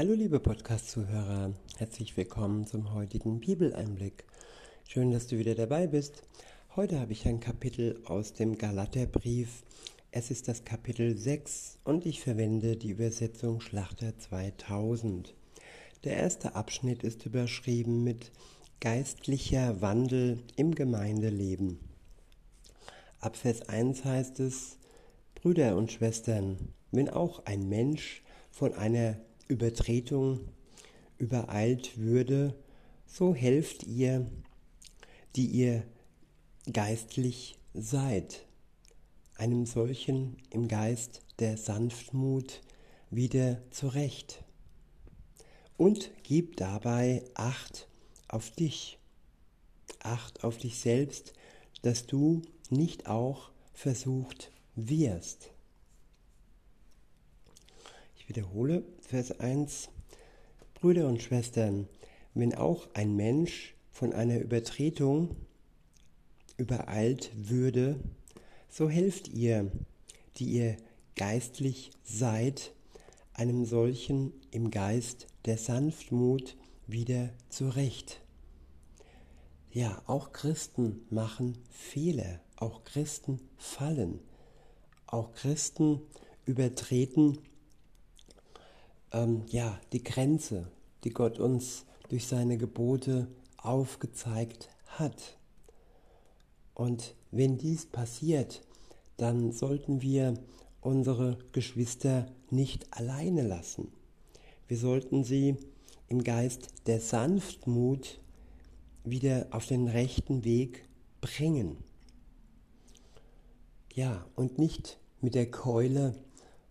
Hallo liebe Podcast-Zuhörer, herzlich willkommen zum heutigen Bibeleinblick. Schön, dass du wieder dabei bist. Heute habe ich ein Kapitel aus dem Galaterbrief. Es ist das Kapitel 6 und ich verwende die Übersetzung Schlachter 2000. Der erste Abschnitt ist überschrieben mit Geistlicher Wandel im Gemeindeleben. Ab Vers 1 heißt es, Brüder und Schwestern, wenn auch ein Mensch von einer Übertretung übereilt würde, so helft ihr, die ihr geistlich seid, einem solchen im Geist der Sanftmut wieder zurecht. Und gib dabei Acht auf dich, Acht auf dich selbst, dass du nicht auch versucht wirst. Wiederhole Vers 1. Brüder und Schwestern, wenn auch ein Mensch von einer Übertretung übereilt würde, so helft ihr, die ihr geistlich seid, einem solchen im Geist der Sanftmut wieder zurecht. Ja, auch Christen machen Fehler, auch Christen fallen, auch Christen übertreten ähm, ja die Grenze, die Gott uns durch seine Gebote aufgezeigt hat. Und wenn dies passiert, dann sollten wir unsere Geschwister nicht alleine lassen. Wir sollten sie im Geist der Sanftmut wieder auf den rechten Weg bringen. Ja, und nicht mit der Keule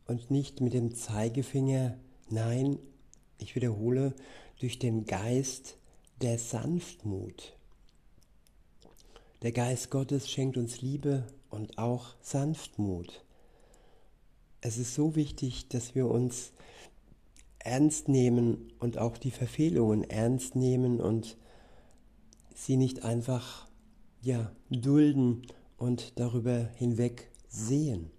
und nicht mit dem Zeigefinger, nein, ich wiederhole, durch den Geist der Sanftmut. Der Geist Gottes schenkt uns Liebe und auch Sanftmut. Es ist so wichtig, dass wir uns ernst nehmen und auch die Verfehlungen ernst nehmen und sie nicht einfach ja dulden und darüber hinweg sehen.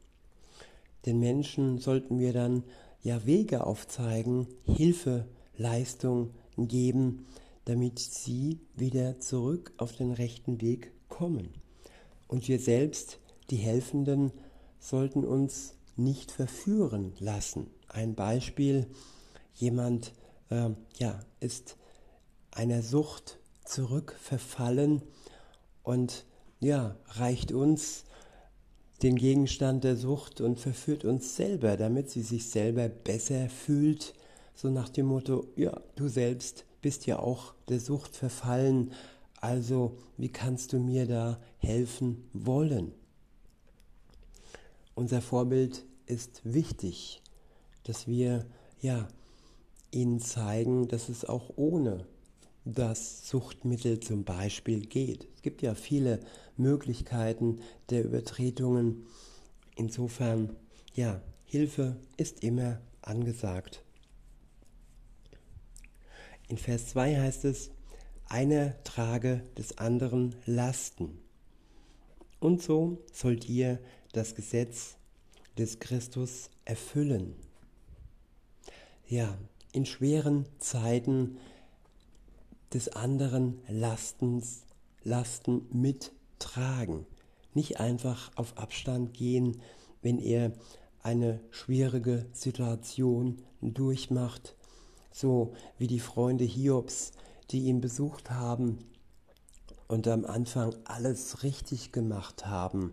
Den Menschen sollten wir dann ja Wege aufzeigen, Hilfe, Leistung geben, damit sie wieder zurück auf den rechten Weg kommen. Und wir selbst, die Helfenden, sollten uns nicht verführen lassen. Ein Beispiel, jemand äh, ja, ist einer Sucht zurückverfallen und ja, reicht uns den Gegenstand der Sucht und verführt uns selber, damit sie sich selber besser fühlt, so nach dem Motto, ja, du selbst bist ja auch der Sucht verfallen, also wie kannst du mir da helfen wollen? Unser Vorbild ist wichtig, dass wir ja ihnen zeigen, dass es auch ohne das Suchtmittel zum Beispiel geht. Es gibt ja viele Möglichkeiten der Übertretungen. Insofern, ja, Hilfe ist immer angesagt. In Vers 2 heißt es, einer trage des anderen Lasten. Und so sollt ihr das Gesetz des Christus erfüllen. Ja, in schweren Zeiten des anderen Lastens, Lasten mittragen. Nicht einfach auf Abstand gehen, wenn er eine schwierige Situation durchmacht, so wie die Freunde Hiobs, die ihn besucht haben und am Anfang alles richtig gemacht haben.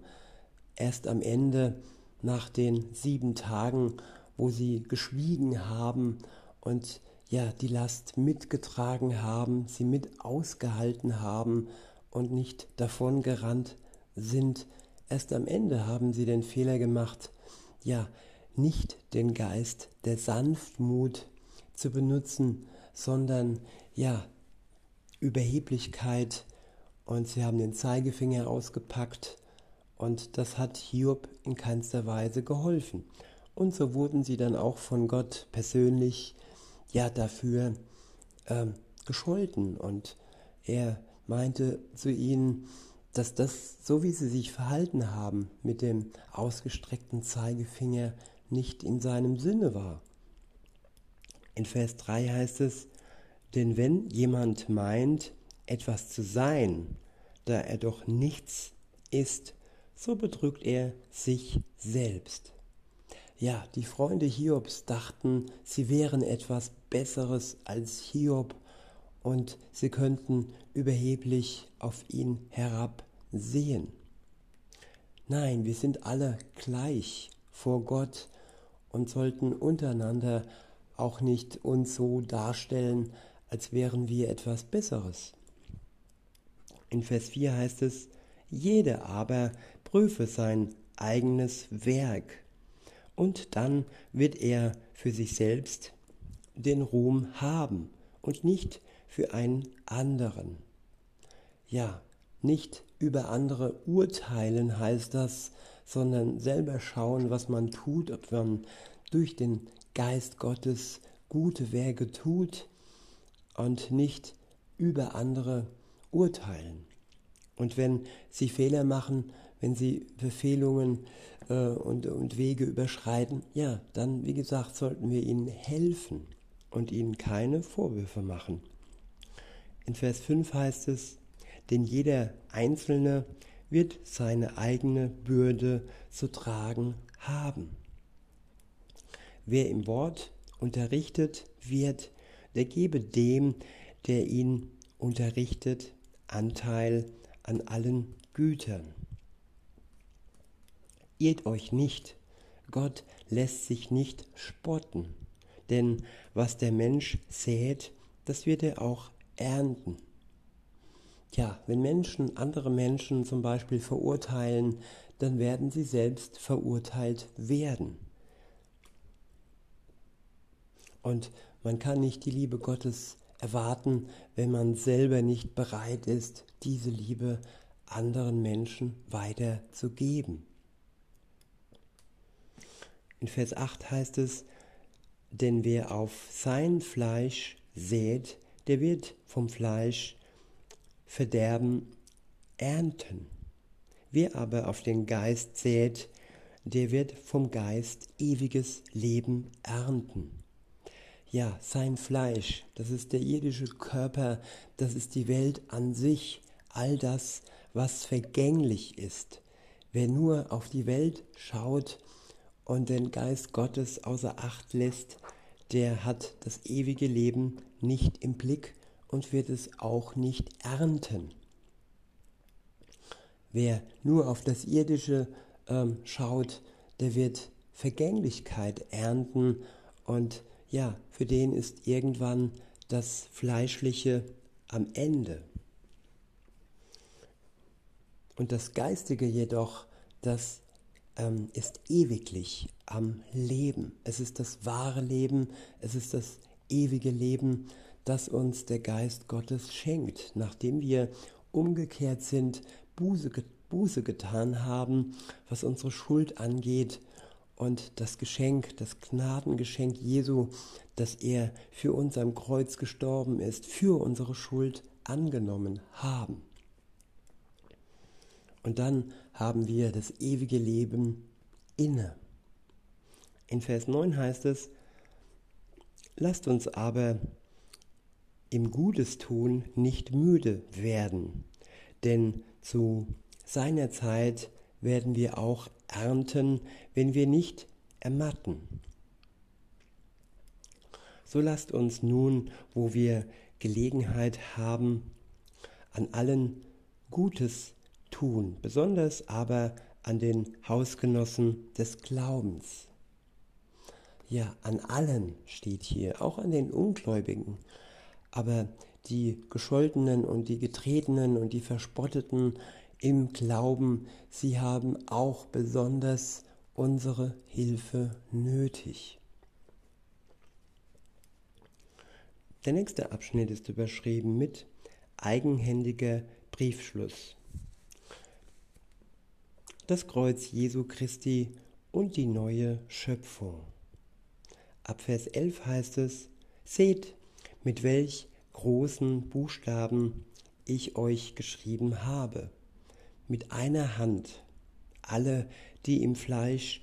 Erst am Ende, nach den sieben Tagen, wo sie geschwiegen haben und ja die Last mitgetragen haben, sie mit ausgehalten haben und nicht davon gerannt sind. Erst am Ende haben sie den Fehler gemacht, ja, nicht den Geist der Sanftmut zu benutzen, sondern ja, Überheblichkeit und sie haben den Zeigefinger ausgepackt und das hat Hiob in keinster Weise geholfen. Und so wurden sie dann auch von Gott persönlich ja dafür ähm, gescholten und er meinte zu ihnen, dass das, so wie sie sich verhalten haben, mit dem ausgestreckten Zeigefinger nicht in seinem Sinne war. In Vers 3 heißt es, denn wenn jemand meint, etwas zu sein, da er doch nichts ist, so betrügt er sich selbst. Ja, die Freunde Hiobs dachten, sie wären etwas Besseres als Hiob und sie könnten überheblich auf ihn herabsehen. Nein, wir sind alle gleich vor Gott und sollten untereinander auch nicht uns so darstellen, als wären wir etwas Besseres. In Vers 4 heißt es, jeder aber prüfe sein eigenes Werk, und dann wird er für sich selbst den Ruhm haben und nicht für einen anderen. Ja, nicht über andere urteilen heißt das, sondern selber schauen, was man tut, ob man durch den Geist Gottes gute Werke tut und nicht über andere urteilen. Und wenn sie Fehler machen, wenn sie Befehlungen äh, und, und Wege überschreiten, ja, dann, wie gesagt, sollten wir ihnen helfen und ihnen keine Vorwürfe machen. In Vers 5 heißt es, denn jeder Einzelne wird seine eigene Bürde zu tragen haben. Wer im Wort unterrichtet wird, der gebe dem, der ihn unterrichtet, Anteil an allen Gütern. Irrt euch nicht, Gott lässt sich nicht spotten, denn was der Mensch sät, das wird er auch ernten. Tja, wenn Menschen andere Menschen zum Beispiel verurteilen, dann werden sie selbst verurteilt werden. Und man kann nicht die Liebe Gottes erwarten, wenn man selber nicht bereit ist, diese Liebe anderen Menschen weiterzugeben. In Vers 8 heißt es, denn wer auf sein Fleisch sät, der wird vom Fleisch Verderben ernten. Wer aber auf den Geist sät, der wird vom Geist ewiges Leben ernten. Ja, sein Fleisch, das ist der irdische Körper, das ist die Welt an sich, all das, was vergänglich ist. Wer nur auf die Welt schaut und den Geist Gottes außer Acht lässt, der hat das ewige Leben nicht im Blick und wird es auch nicht ernten. Wer nur auf das Irdische ähm, schaut, der wird Vergänglichkeit ernten und ja, für den ist irgendwann das Fleischliche am Ende. Und das Geistige jedoch, das ähm, ist ewiglich am Leben. Es ist das wahre Leben, es ist das ewige Leben, das uns der Geist Gottes schenkt, nachdem wir umgekehrt sind, Buße, Buße getan haben, was unsere Schuld angeht und das Geschenk, das Gnadengeschenk Jesu, dass er für uns am Kreuz gestorben ist, für unsere Schuld angenommen haben. Und dann haben wir das ewige Leben inne. In Vers 9 heißt es, lasst uns aber im Gutes tun nicht müde werden, denn zu seiner Zeit werden wir auch ernten, wenn wir nicht ermatten. So lasst uns nun, wo wir Gelegenheit haben, an allen Gutes tun, besonders aber an den Hausgenossen des Glaubens. Ja, an allen steht hier, auch an den Ungläubigen. Aber die Gescholtenen und die Getretenen und die Verspotteten im Glauben, sie haben auch besonders unsere Hilfe nötig. Der nächste Abschnitt ist überschrieben mit eigenhändiger Briefschluss. Das Kreuz Jesu Christi und die neue Schöpfung. Ab Vers 11 heißt es, Seht, mit welch großen Buchstaben ich euch geschrieben habe. Mit einer Hand. Alle, die im Fleisch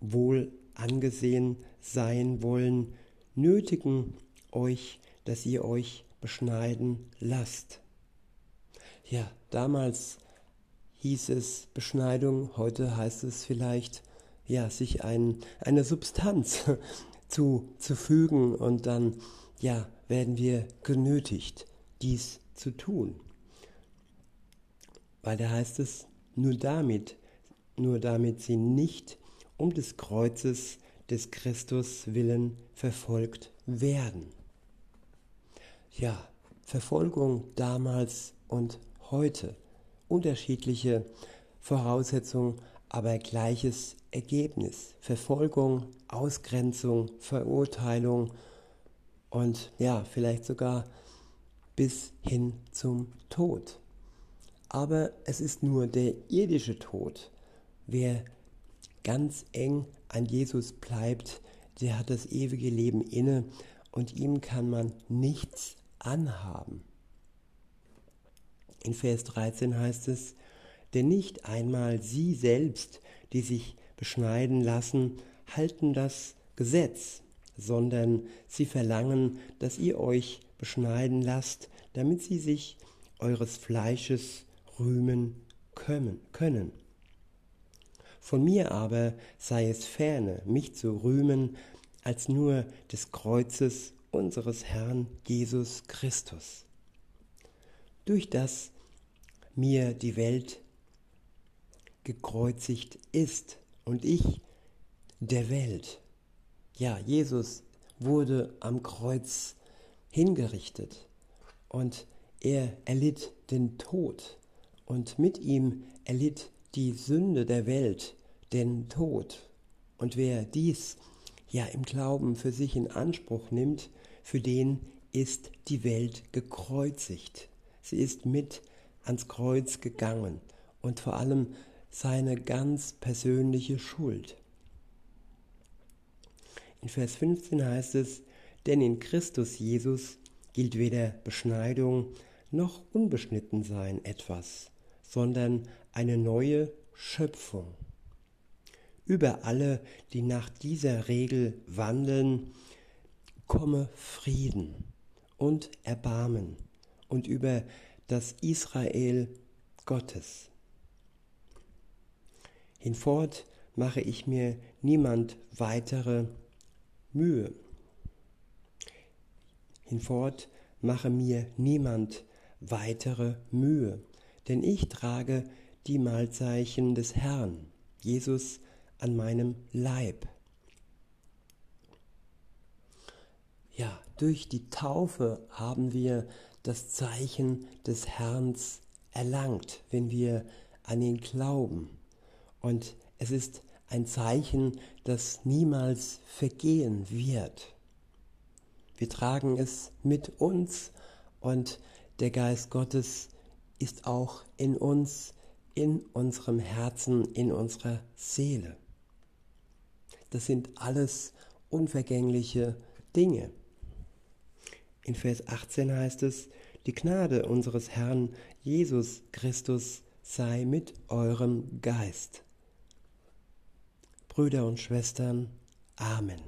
wohl angesehen sein wollen, nötigen euch, dass ihr euch beschneiden lasst. Ja, damals hieß es Beschneidung, heute heißt es vielleicht, ja, sich ein, eine Substanz zu, zu fügen und dann, ja, werden wir genötigt, dies zu tun. Weil da heißt es, nur damit, nur damit sie nicht um des Kreuzes des Christus willen verfolgt werden. Ja, Verfolgung damals und heute. Unterschiedliche Voraussetzungen, aber gleiches Ergebnis. Verfolgung, Ausgrenzung, Verurteilung und ja, vielleicht sogar bis hin zum Tod. Aber es ist nur der irdische Tod. Wer ganz eng an Jesus bleibt, der hat das ewige Leben inne und ihm kann man nichts anhaben. In Vers 13 heißt es, denn nicht einmal sie selbst, die sich beschneiden lassen, halten das Gesetz, sondern sie verlangen, dass ihr euch beschneiden lasst, damit sie sich eures Fleisches rühmen können. Von mir aber sei es ferne, mich zu rühmen, als nur des Kreuzes unseres Herrn Jesus Christus, durch das mir die Welt gekreuzigt ist und ich der Welt. Ja, Jesus wurde am Kreuz hingerichtet und er erlitt den Tod und mit ihm erlitt die Sünde der Welt den Tod. Und wer dies ja im Glauben für sich in Anspruch nimmt, für den ist die Welt gekreuzigt. Sie ist mit ans Kreuz gegangen und vor allem seine ganz persönliche Schuld. In Vers 15 heißt es, denn in Christus Jesus gilt weder Beschneidung noch Unbeschnittensein etwas, sondern eine neue Schöpfung. Über alle, die nach dieser Regel wandeln, komme Frieden und Erbarmen und über das Israel Gottes. Hinfort mache ich mir niemand weitere Mühe. Hinfort mache mir niemand weitere Mühe, denn ich trage die Mahlzeichen des Herrn, Jesus, an meinem Leib. Ja, durch die Taufe haben wir das Zeichen des Herrn erlangt, wenn wir an ihn glauben. Und es ist ein Zeichen, das niemals vergehen wird. Wir tragen es mit uns und der Geist Gottes ist auch in uns, in unserem Herzen, in unserer Seele. Das sind alles unvergängliche Dinge. In Vers 18 heißt es, die Gnade unseres Herrn Jesus Christus sei mit eurem Geist. Brüder und Schwestern, Amen.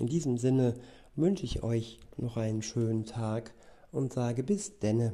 In diesem Sinne wünsche ich euch noch einen schönen Tag und sage bis denne.